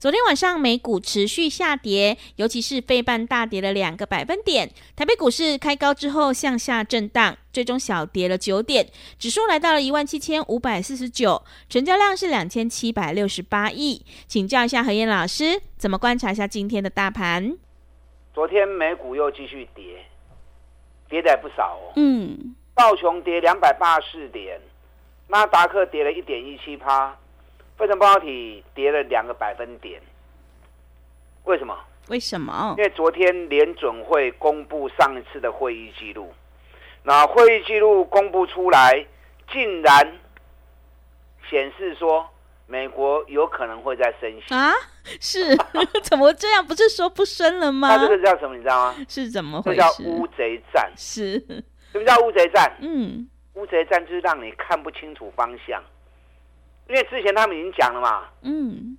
昨天晚上美股持续下跌，尤其是费半大跌了两个百分点。台北股市开高之后向下震荡，最终小跌了九点，指数来到了一万七千五百四十九，成交量是两千七百六十八亿。请教一下何燕老师，怎么观察一下今天的大盘？昨天美股又继续跌，跌的也不少哦。嗯，道琼跌两百八十四点，纳达克跌了一点一七趴。费城半导体跌了两个百分点，为什么？为什么？因为昨天联准会公布上一次的会议记录，那会议记录公布出来，竟然显示说美国有可能会再升息啊？是？怎么这样？不是说不升了吗？那这个叫什么？你知道吗？是怎么回事？这叫乌贼战。是？什么叫乌贼战？嗯，乌贼战就是让你看不清楚方向。因为之前他们已经讲了嘛，嗯，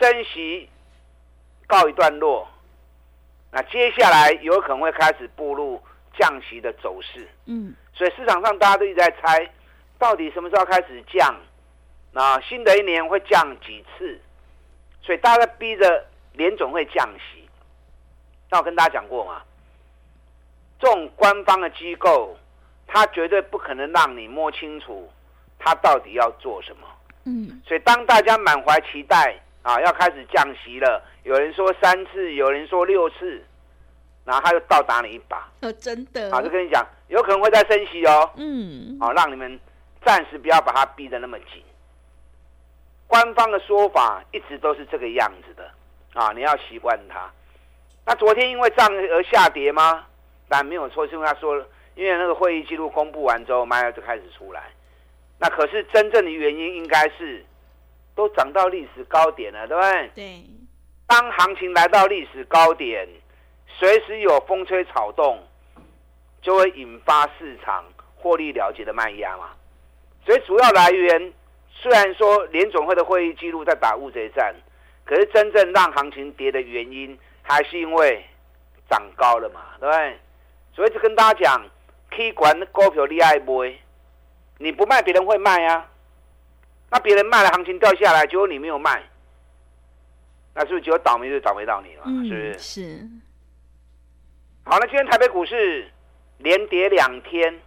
升息告一段落，那接下来有可能会开始步入降息的走势，嗯，所以市场上大家都一直在猜，到底什么时候开始降？那新的一年会降几次？所以大家逼着联总会降息。那我跟大家讲过嘛，这种官方的机构，它绝对不可能让你摸清楚它到底要做什么。嗯，所以当大家满怀期待啊，要开始降息了，有人说三次，有人说六次，然后他就倒打你一把。哦，真的。啊，就跟你讲，有可能会再升息哦。嗯。好，让你们暂时不要把它逼得那么紧。官方的说法一直都是这个样子的啊，你要习惯它。那昨天因为这样而下跌吗？但没有错，是因为他说，因为那个会议记录公布完之后，卖压就开始出来。那可是真正的原因应该是，都涨到历史高点了，对不对？对。当行情来到历史高点，随时有风吹草动，就会引发市场获利了结的卖压嘛。所以主要来源虽然说联总会的会议记录在打乌贼战，可是真正让行情跌的原因，还是因为涨高了嘛，对不对？所以就跟大家讲，K 管股票你爱买。你不卖，别人会卖啊。那别人卖了，行情掉下来，结果你没有卖，那是不是只有倒霉就倒霉到你了？嗯、是不是？是。好，那今天台北股市连跌两天，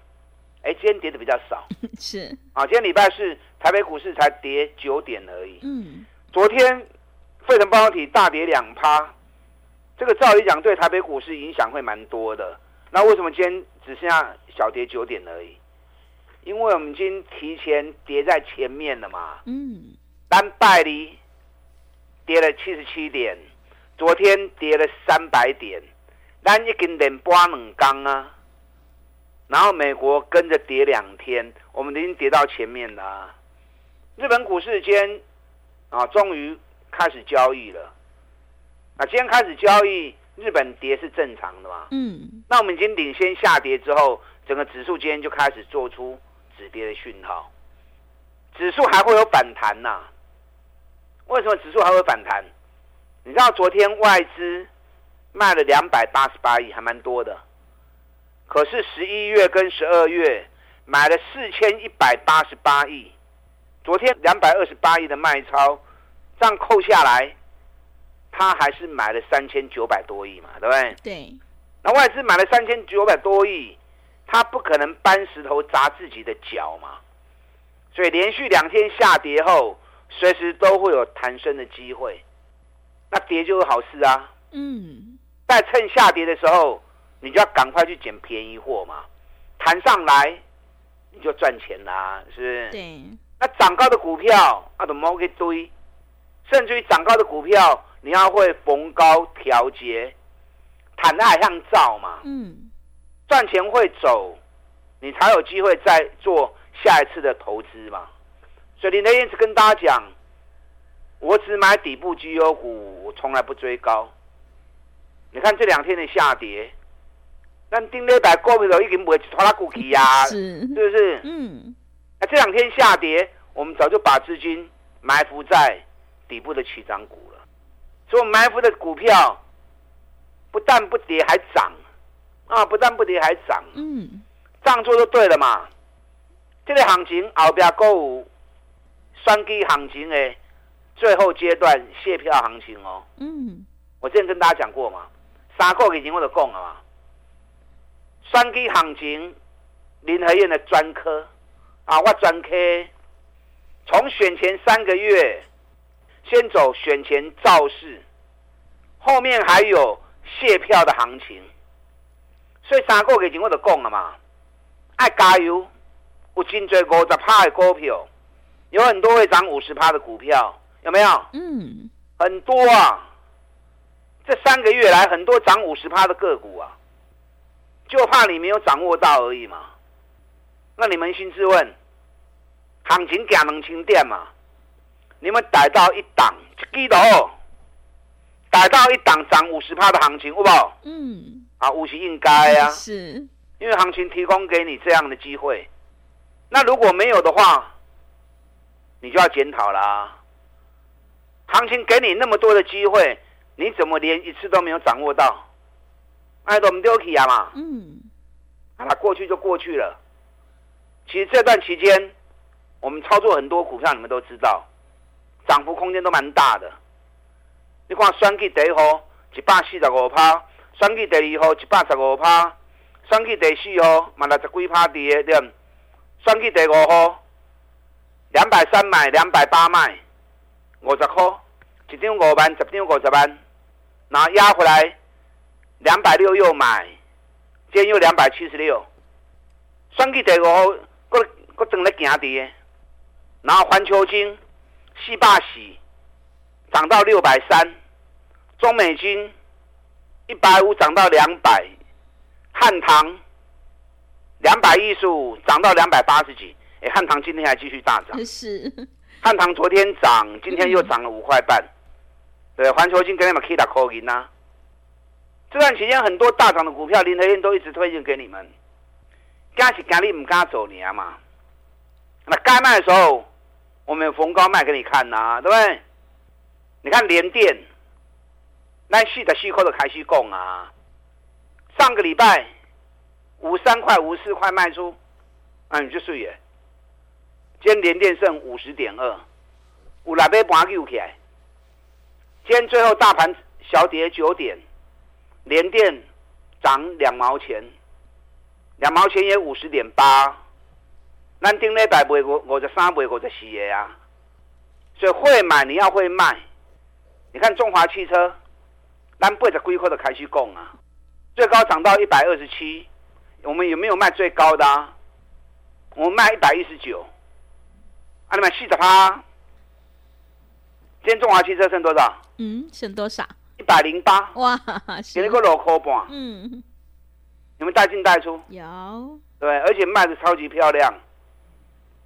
哎，今天跌的比较少。是。啊，今天礼拜四台北股市才跌九点而已。嗯。昨天费城半导体大跌两趴，这个照理讲对台北股市影响会蛮多的。那为什么今天只剩下小跌九点而已？因为我们已经提前跌在前面了嘛，嗯，单拜里跌了七十七点，昨天跌了三百点，咱已经连跌两天啊，然后美国跟着跌两天，我们已经跌到前面了啊。日本股市今天啊，终于开始交易了。那今天开始交易，日本跌是正常的嘛？嗯，那我们已经领先下跌之后，整个指数今天就开始做出。止跌的讯号，指数还会有反弹呐？为什么指数还会反弹？你知道昨天外资卖了两百八十八亿，还蛮多的。可是十一月跟十二月买了四千一百八十八亿，昨天两百二十八亿的卖超，这样扣下来，他还是买了三千九百多亿嘛，对不对？对。那外资买了三千九百多亿。他不可能搬石头砸自己的脚嘛，所以连续两天下跌后，随时都会有弹升的机会，那跌就是好事啊。嗯，在趁下跌的时候，你就要赶快去捡便宜货嘛，弹上来你就赚钱啦，是不是？对。那涨高的股票，啊，都莫给堆，甚至于涨高的股票，你要会逢高调节，弹爱向造嘛。嗯。赚钱会走，你才有机会再做下一次的投资嘛。所以林德燕是跟大家讲，我只买底部绩优股，我从来不追高。你看这两天的下跌，那顶礼拜股票都已经没拖拉股去呀，是，是不是？嗯。那这两天下跌，我们早就把资金埋伏在底部的起涨股了。所以埋伏的股票不但不跌，还涨啊！不但不跌，还涨。嗯。这样做就对了嘛。这个行情后边购有双击行情的最后阶段卸票行情哦。嗯。我之前跟大家讲过嘛。三个已经我都讲了嘛，双击行情，林和燕的专科啊，我专科从选前三个月先走选前造势，后面还有卸票的行情，所以三个月前我就讲了嘛，爱加油，有真多五十趴的股票，有很多会涨五十趴的股票，有没有？嗯，很多啊。这三个月来，很多涨五十趴的个股啊，就怕你没有掌握到而已嘛。那你扪心自问，行情假能清点嘛，你们逮到一档，记得哦，逮到一档涨五十趴的行情，好不好？嗯。啊，五是应该啊，是，因为行情提供给你这样的机会。那如果没有的话，你就要检讨啦。行情给你那么多的机会。你怎么连一次都没有掌握到？爱都唔丢弃啊嘛！嗯，好了，过去就过去了。其实这段期间，我们操作很多股票，你们都知道，涨幅空间都蛮大的。你看，双 K 第一号一百四十五趴，选举第二号一百十五趴，选举第四号嘛六十几趴跌的，对。选举第五号两百三买，两百八卖，五十块，一张五万，十张五十万。然后压回来，两百六又买，今天又两百七十六，选举第五号，搁搁等咧行跌，然后环球金四百四涨到六百三，中美金一百五涨到两百，汉唐两百一十五涨到两百八十几，哎，汉唐今天还继续大涨，是，汉唐昨天涨，今天又涨了五块半。嗯对，环球金跟你们 K 打扣银呐。这段期间很多大涨的股票，林和燕都一直推荐给你们。敢是敢你唔敢走你啊嘛？那该卖的时候，我们有逢高卖给你看呐、啊，对不对？你看联电，那细的细扣的开始供啊。上个礼拜五三块、五四块卖出，啊，你就是耶。今天连电剩五十点二，有来杯盘救起来。今天最后大盘小跌九点，连电涨两毛钱，两毛钱也五十点八，咱顶礼拜卖五五十三卖五十四个啊，所以会买你要会卖，你看中华汽车，咱八十几块的开始讲啊，最高涨到一百二十七，我们有没有卖最高的啊？我们卖一百一十九，啊，你们四十趴。今天中华汽车剩多少？嗯，剩多少？一百零八。哇，给你个六块半。嗯，你们带进带出？有。对，而且卖的超级漂亮。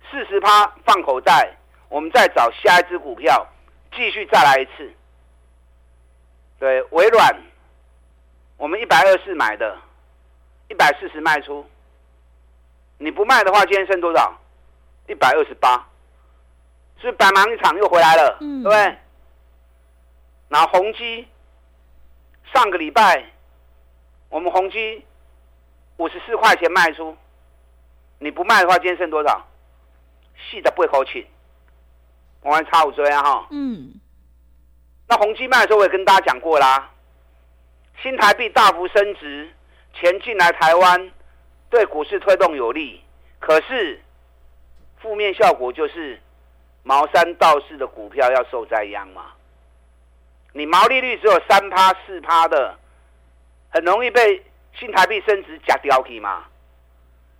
四十趴放口袋，我们再找下一只股票，继续再来一次。对，微软，我们一百二十买的，一百四十卖出。你不卖的话，今天剩多少？一百二十八。是白忙一场又回来了，嗯、对不对？然后宏基上个礼拜我们宏基五十四块钱卖出，你不卖的话，今天剩多少？四十八块钱，我们差五追啊哈。嗯。那宏基卖的时候我也跟大家讲过啦，新台币大幅升值，钱进来台湾对股市推动有利，可是负面效果就是。毛三道四的股票要受灾殃嘛？你毛利率只有三趴四趴的，很容易被新台币升值夹掉去嘛。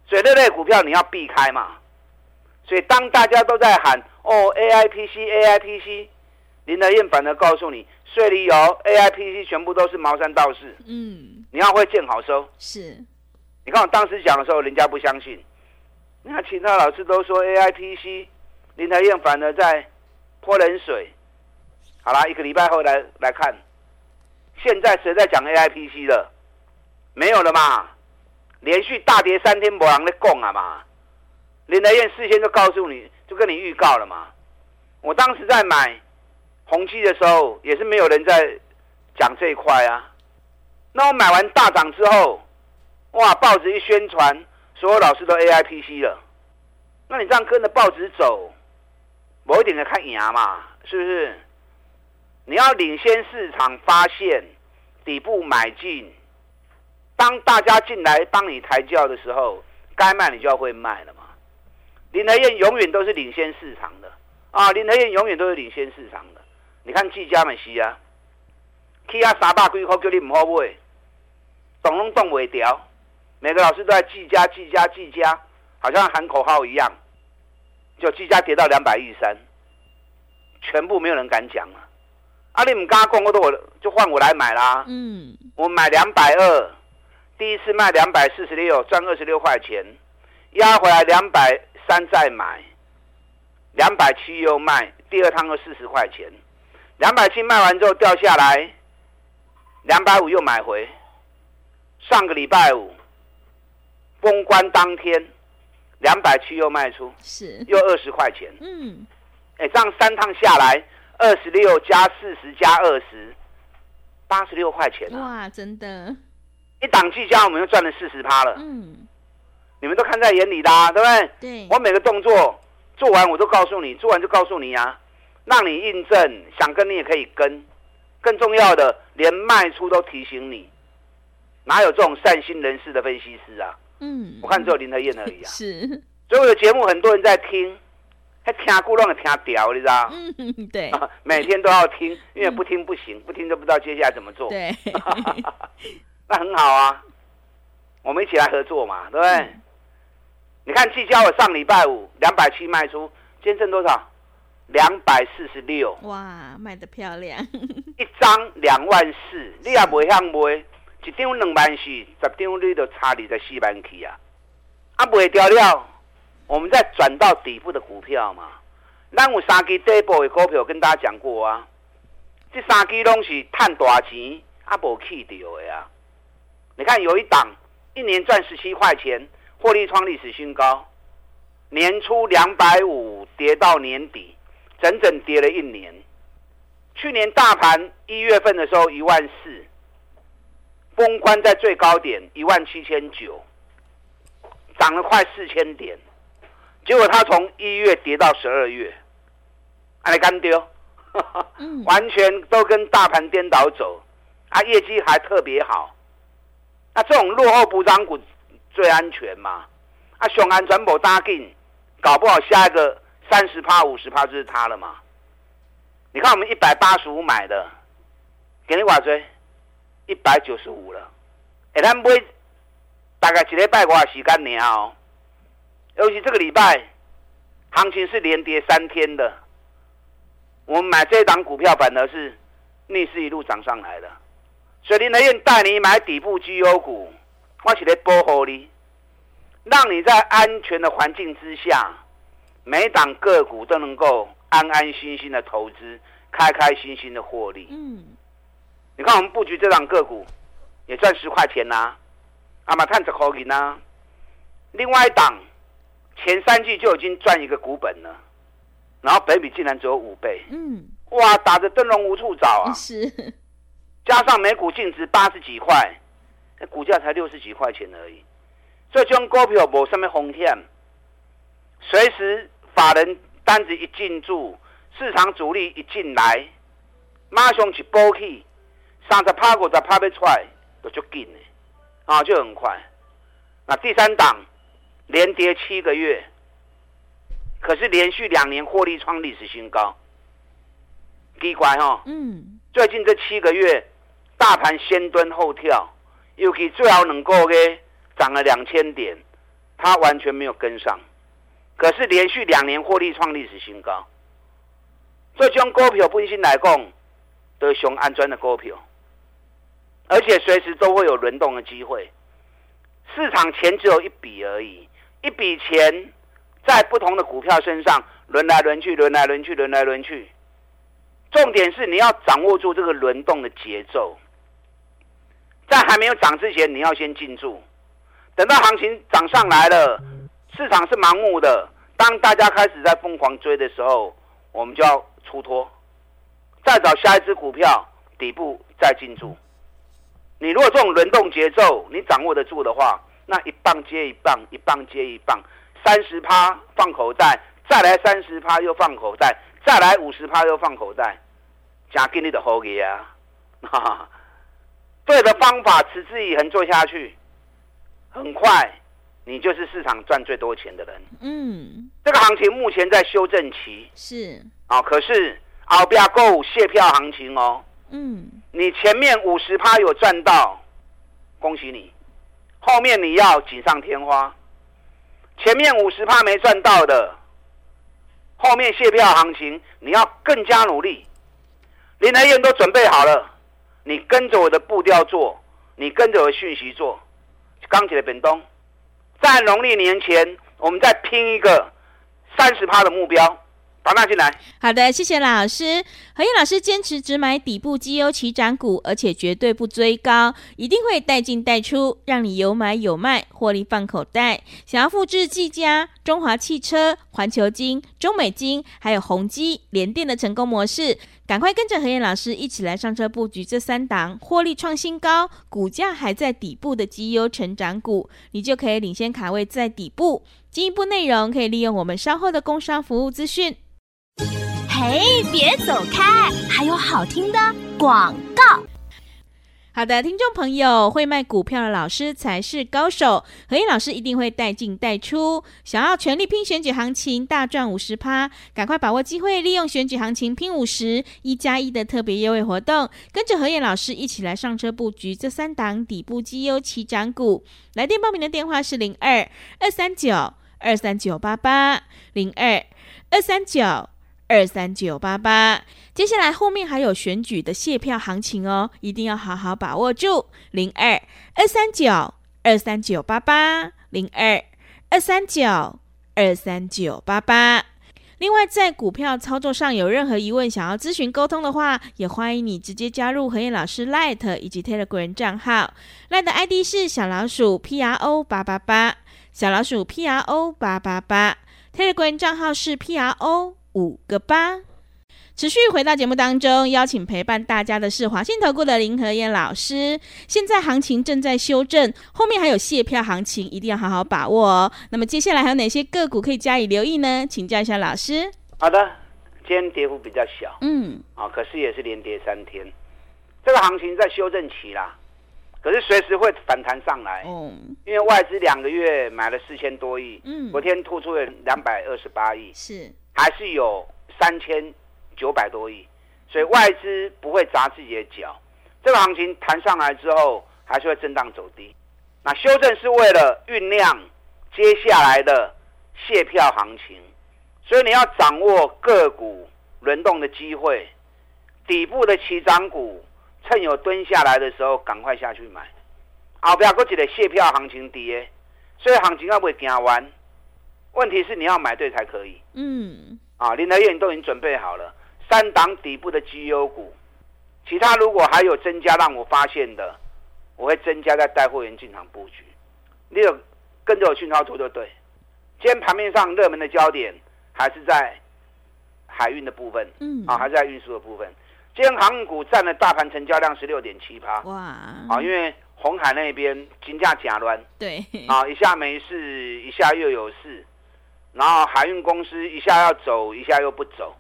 所以这类股票你要避开嘛。所以当大家都在喊哦 AIPC AIPC，林德燕反而告诉你，税里有 AIPC 全部都是毛三道士。嗯，你要会见好收。是，你看我当时讲的时候，人家不相信。你看其他老师都说 AIPC，林德燕反而在泼冷水。好啦，一个礼拜后来来看，现在谁在讲 AIPC 了？没有了嘛？连续大跌三天，没人在供啊嘛？林德燕事先就告诉你，就跟你预告了嘛。我当时在买宏碁的时候，也是没有人在讲这一块啊。那我买完大涨之后，哇，报纸一宣传，所有老师都 AIPC 了。那你这样跟着报纸走，某一点的看牙嘛，是不是？你要领先市场，发现底部买进。当大家进来帮你抬轿的时候，该卖你就要会卖了嘛。林和燕永远都是领先市场的啊，林和燕永远都是领先市场的。你看技嘉美西啊，去啊三百几块叫你唔好买，动拢动未掉。每个老师都在技嘉、技嘉、技嘉，好像喊口号一样。就技嘉跌到两百一十三，全部没有人敢讲了。啊，你唔敢讲，我都我就换我来买啦。嗯，我买两百二。第一次卖两百四十六，赚二十六块钱，压回来两百三再买，两百七又卖，第二趟又四十块钱，两百七卖完之后掉下来，两百五又买回，上个礼拜五封关当天，两百七又卖出，是又二十块钱，嗯，哎，这样三趟下来，二十六加四十加二十，八十六块钱啊！哇，真的。一档技嘉，我们又赚了四十趴了。嗯，你们都看在眼里的，啊，对不对？对。我每个动作做完，我都告诉你，做完就告诉你啊，让你印证。想跟你也可以跟。更重要的，连卖出都提醒你。哪有这种善心人士的分析师啊？嗯。我看只有林和燕而已啊。是。所有的节目很多人在听，还听咕噥的听屌，你知道？嗯，对。每天都要听，因为不听不行，不听就不知道接下来怎么做。对。那很好啊，我们一起来合作嘛，对不对？嗯、你看聚焦，我上礼拜五两百七卖出，今天挣多少？两百四十六。哇，卖的漂亮！一张两万四，你也不想卖，一张两万四，十张你都差二十四万去啊！啊，卖掉了，我们再转到底部的股票嘛。咱有三支底部的股票跟大家讲过啊，这三支拢是赚大钱，啊，无去掉的啊。你看，有一档一年赚十七块钱，获利创历史新高。年初两百五跌到年底，整整跌了一年。去年大盘一月份的时候一万四，封关在最高点一万七千九，涨了快四千点。结果它从一月跌到十二月，还干丢，完全都跟大盘颠倒走。啊，业绩还特别好。那这种落后补涨股最安全嘛？啊，雄安全部打紧，搞不好下一个三十趴、五十趴就是它了嘛？你看我们一百八十五买的，给你挂追一百九十五了。哎，他们不会大概几礼拜挂时间呢？哦，尤其这个礼拜行情是连跌三天的，我们买这档股票反而是逆势一路涨上来的。所以林德燕带你买底部绩优股，我是来保护你，让你在安全的环境之下，每档个股都能够安安心心的投资，开开心心的获利。嗯，你看我们布局这档个股，也赚十块钱呐、啊，阿玛探子口银呐。另外一档，前三季就已经赚一个股本了，然后北比竟然只有五倍。嗯，哇，打着灯笼无处找啊！是。加上每股净值八十几块，那股价才六十几块钱而已，所以这种股票没什么风险，随时法人单子一进驻，市场主力一进来，马上去补起，三十趴五十趴要出来，就就紧的，啊，就很快。那第三档连跌七个月，可是连续两年获利创历史新高，奇怪哈，嗯，最近这七个月。大盘先蹲后跳，尤其最后能够嘅涨了两千点，它完全没有跟上。可是连续两年获利创历史新高，这将股票本身来讲都是安全的股票，而且随时都会有轮动的机会。市场钱只有一笔而已，一笔钱在不同的股票身上轮来轮去，轮来轮去，轮来轮去。重点是你要掌握住这个轮动的节奏，在还没有涨之前，你要先进驻。等到行情涨上来了，市场是盲目的。当大家开始在疯狂追的时候，我们就要出脱，再找下一只股票底部再进驻。你如果这种轮动节奏你掌握得住的话，那一棒接一棒，一棒接一棒，三十趴放口袋，再来三十趴又放口袋，再来五十趴又放口袋，加给你的后给啊！哈哈，对的方法持之以恒做下去，很快。你就是市场赚最多钱的人。嗯，这个行情目前在修正期。是。啊，可是后边够卸票行情哦。嗯。你前面五十趴有赚到，恭喜你。后面你要锦上添花。前面五十趴没赚到的，后面卸票行情你要更加努力。林来燕都准备好了，你跟着我的步调做，你跟着我的讯息做。钢铁的本东。在农历年前，我们再拼一个三十趴的目标，把它进来。好的，谢谢老师。何燕老师坚持只买底部绩优起涨股，而且绝对不追高，一定会带进带出，让你有买有卖，获利放口袋。想要复制技嘉、中华汽车、环球金、中美金，还有宏基、联电的成功模式。赶快跟着何燕老师一起来上车布局这三档获利创新高、股价还在底部的绩优成长股，你就可以领先卡位在底部。进一步内容可以利用我们稍后的工商服务资讯。嘿，别走开，还有好听的广告。好的，听众朋友，会卖股票的老师才是高手。何燕老师一定会带进带出。想要全力拼选举行情，大赚五十趴，赶快把握机会，利用选举行情拼五十一加一的特别优惠活动，跟着何燕老师一起来上车布局这三档底部绩优起涨股。来电报名的电话是零二二三九二三九八八零二二三九二三九八八。接下来后面还有选举的谢票行情哦，一定要好好把握住。零二二三九二三九八八零二二三九二三九八八。另外，在股票操作上有任何疑问，想要咨询沟通的话，也欢迎你直接加入何燕老师 Light 以及 Telegram 账号。Light 的 ID 是小老鼠 P R O 八八八，小老鼠 P R O 八八八。Telegram 账号是 P R O 五个八。持续回到节目当中，邀请陪伴大家的是华信投顾的林和燕老师。现在行情正在修正，后面还有卸票行情，一定要好好把握哦。那么接下来还有哪些个股可以加以留意呢？请教一下老师。好的，今天跌幅比较小，嗯，啊，可是也是连跌三天，这个行情在修正期啦，可是随时会反弹上来，嗯，因为外资两个月买了四千多亿，嗯，昨天吐出了两百二十八亿，是，还是有三千。九百多亿，所以外资不会砸自己的脚。这个行情弹上来之后，还是会震荡走低。那修正是为了酝酿接下来的谢票行情，所以你要掌握个股轮动的机会，底部的起涨股，趁有蹲下来的时候赶快下去买。后边还有一个谢票行情跌，所以行情要不会行完。问题是你要买对才可以。嗯，啊，林德燕都已经准备好了。三档底部的绩优股，其他如果还有增加让我发现的，我会增加在带货员进场布局。你有跟着我讯号图就对。今天盘面上热门的焦点还是在海运的部分，嗯，啊，还是在运输的部分。今天航运股占了大盘成交量十六点七趴，哇，啊，因为红海那边金价假乱，对，啊，一下没事，一下又有事，然后海运公司一下要走，一下又不走。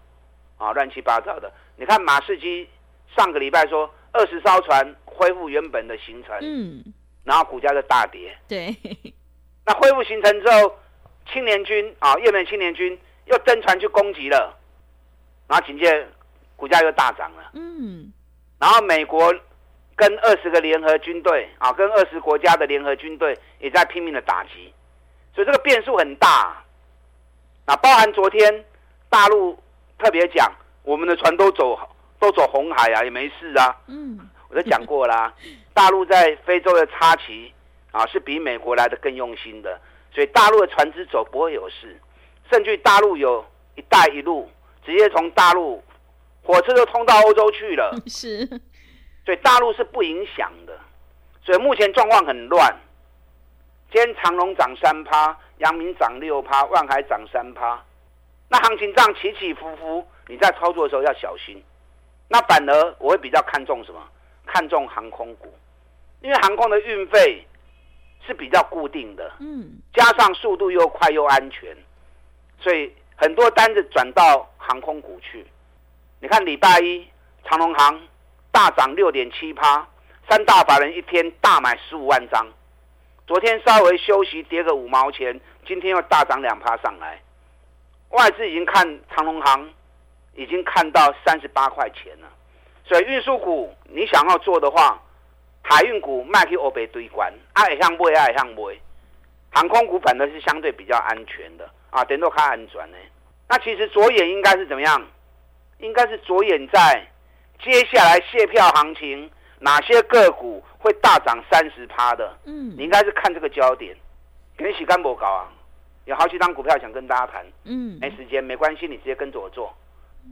啊，乱七八糟的！你看马士基上个礼拜说二十艘船恢复原本的行程，嗯，然后股价就大跌。对，那恢复行程之后，青年军啊，越南青年军又登船去攻击了，然后紧接着股价又大涨了。嗯，然后美国跟二十个联合军队啊，跟二十国家的联合军队也在拼命的打击，所以这个变数很大。那包含昨天大陆。特别讲，我们的船都走都走红海啊，也没事啊。嗯，我都讲过啦。大陆在非洲的插旗啊，是比美国来的更用心的，所以大陆的船只走不会有事，甚至大陆有一带一路，直接从大陆火车都通到欧洲去了，是，所以大陆是不影响的，所以目前状况很乱。今天长隆涨三趴，阳明涨六趴，万海涨三趴，那行情这样起起伏伏，你在操作的时候要小心。那反而我会比较看重什么？看重航空股，因为航空的运费是比较固定的，嗯，加上速度又快又安全，所以很多单子转到航空股去。你看礼拜一长隆航大涨六点七趴，三大法人一天大买十五万张。昨天稍微休息，跌个五毛钱，今天又大涨两趴上来。外资已经看长隆行，已经看到三十八块钱了。所以运输股你想要做的话，海运股卖去欧北堆关，爱向不爱向不。航空股反而是相对比较安全的啊，等到开安转呢。那其实着眼应该是怎么样？应该是着眼在接下来卸票行情。哪些个股会大涨三十趴的？嗯，你应该是看这个焦点。给你洗干不搞啊，有好几张股票想跟大家谈。嗯，没时间没关系，你直接跟着我做。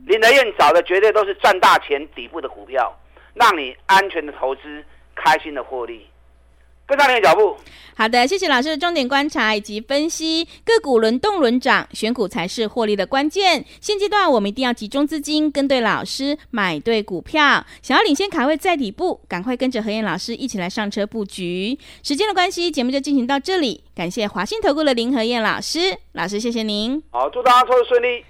林德燕找的绝对都是赚大钱底部的股票，让你安全的投资，开心的获利。跟上你的脚步。好的，谢谢老师的重点观察以及分析。个股轮动轮涨，选股才是获利的关键。现阶段我们一定要集中资金，跟对老师，买对股票。想要领先卡位在底部，赶快跟着何燕老师一起来上车布局。时间的关系，节目就进行到这里。感谢华信投顾的林何燕老师，老师谢谢您。好，祝大家操作顺利。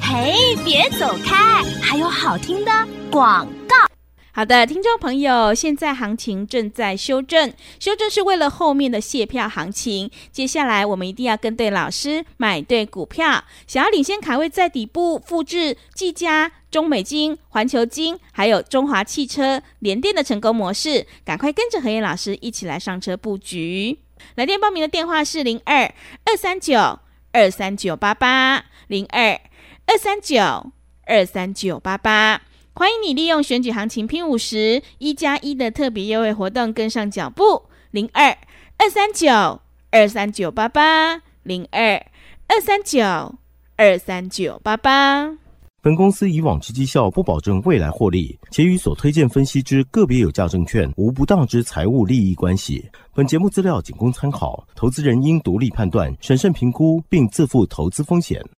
嘿，别走开，还有好听的广告。好的，听众朋友，现在行情正在修正，修正是为了后面的卸票行情。接下来我们一定要跟对老师，买对股票。想要领先卡位在底部，复制技嘉、中美金、环球金，还有中华汽车、联电的成功模式，赶快跟着何燕老师一起来上车布局。来电报名的电话是零二二三九二三九八八零二二三九二三九八八。欢迎你利用选举行情拼五十一加一的特别优惠活动跟上脚步，零二二三九二三九八八零二二三九二三九八八。本公司以往之绩效不保证未来获利，且与所推荐分析之个别有价证券无不当之财务利益关系。本节目资料仅供参考，投资人应独立判断、审慎评估，并自负投资风险。